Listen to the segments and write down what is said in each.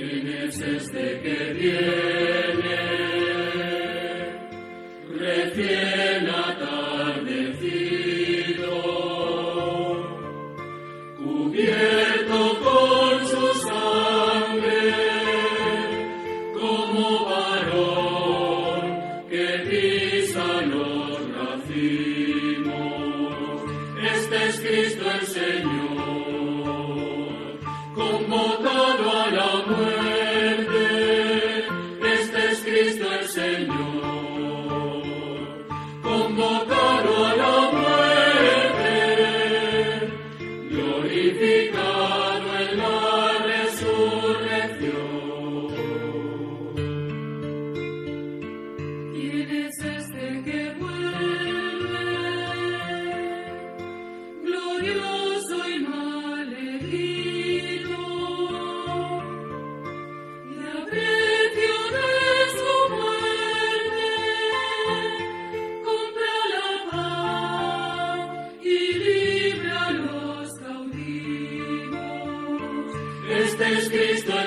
¿Quién es este que viene? Recién atardecido, cubierto con su sangre, como varón que pisa los racimos. Este es Cristo el Señor, es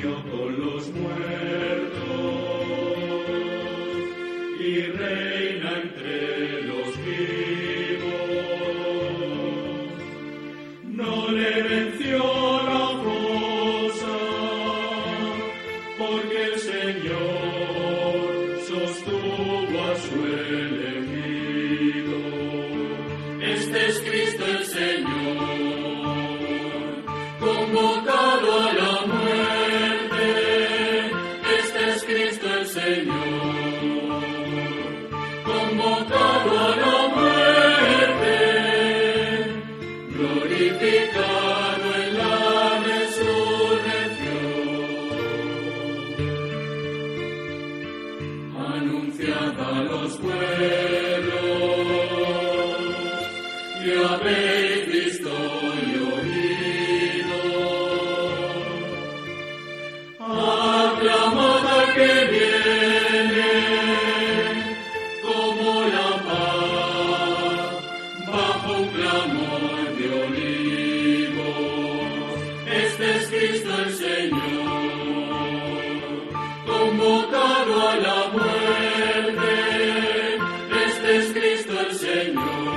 durmió con los muertos pueblos, y habéis visto que viene, como la paz, bajo un clamor de olivos. Este es Cristo el Señor, convocado a la muerte. you.